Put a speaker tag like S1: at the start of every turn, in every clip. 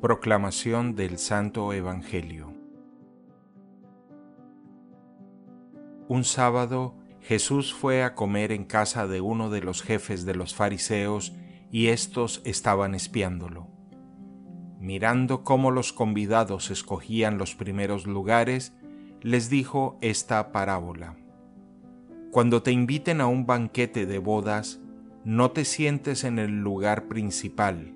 S1: Proclamación del Santo Evangelio Un sábado Jesús fue a comer en casa de uno de los jefes de los fariseos y éstos estaban espiándolo. Mirando cómo los convidados escogían los primeros lugares, les dijo esta parábola. Cuando te inviten a un banquete de bodas, no te sientes en el lugar principal,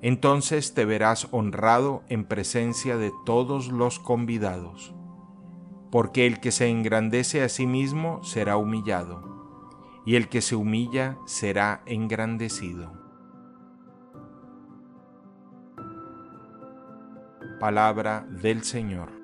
S1: Entonces te verás honrado en presencia de todos los convidados, porque el que se engrandece a sí mismo será humillado, y el que se humilla será engrandecido. Palabra del Señor.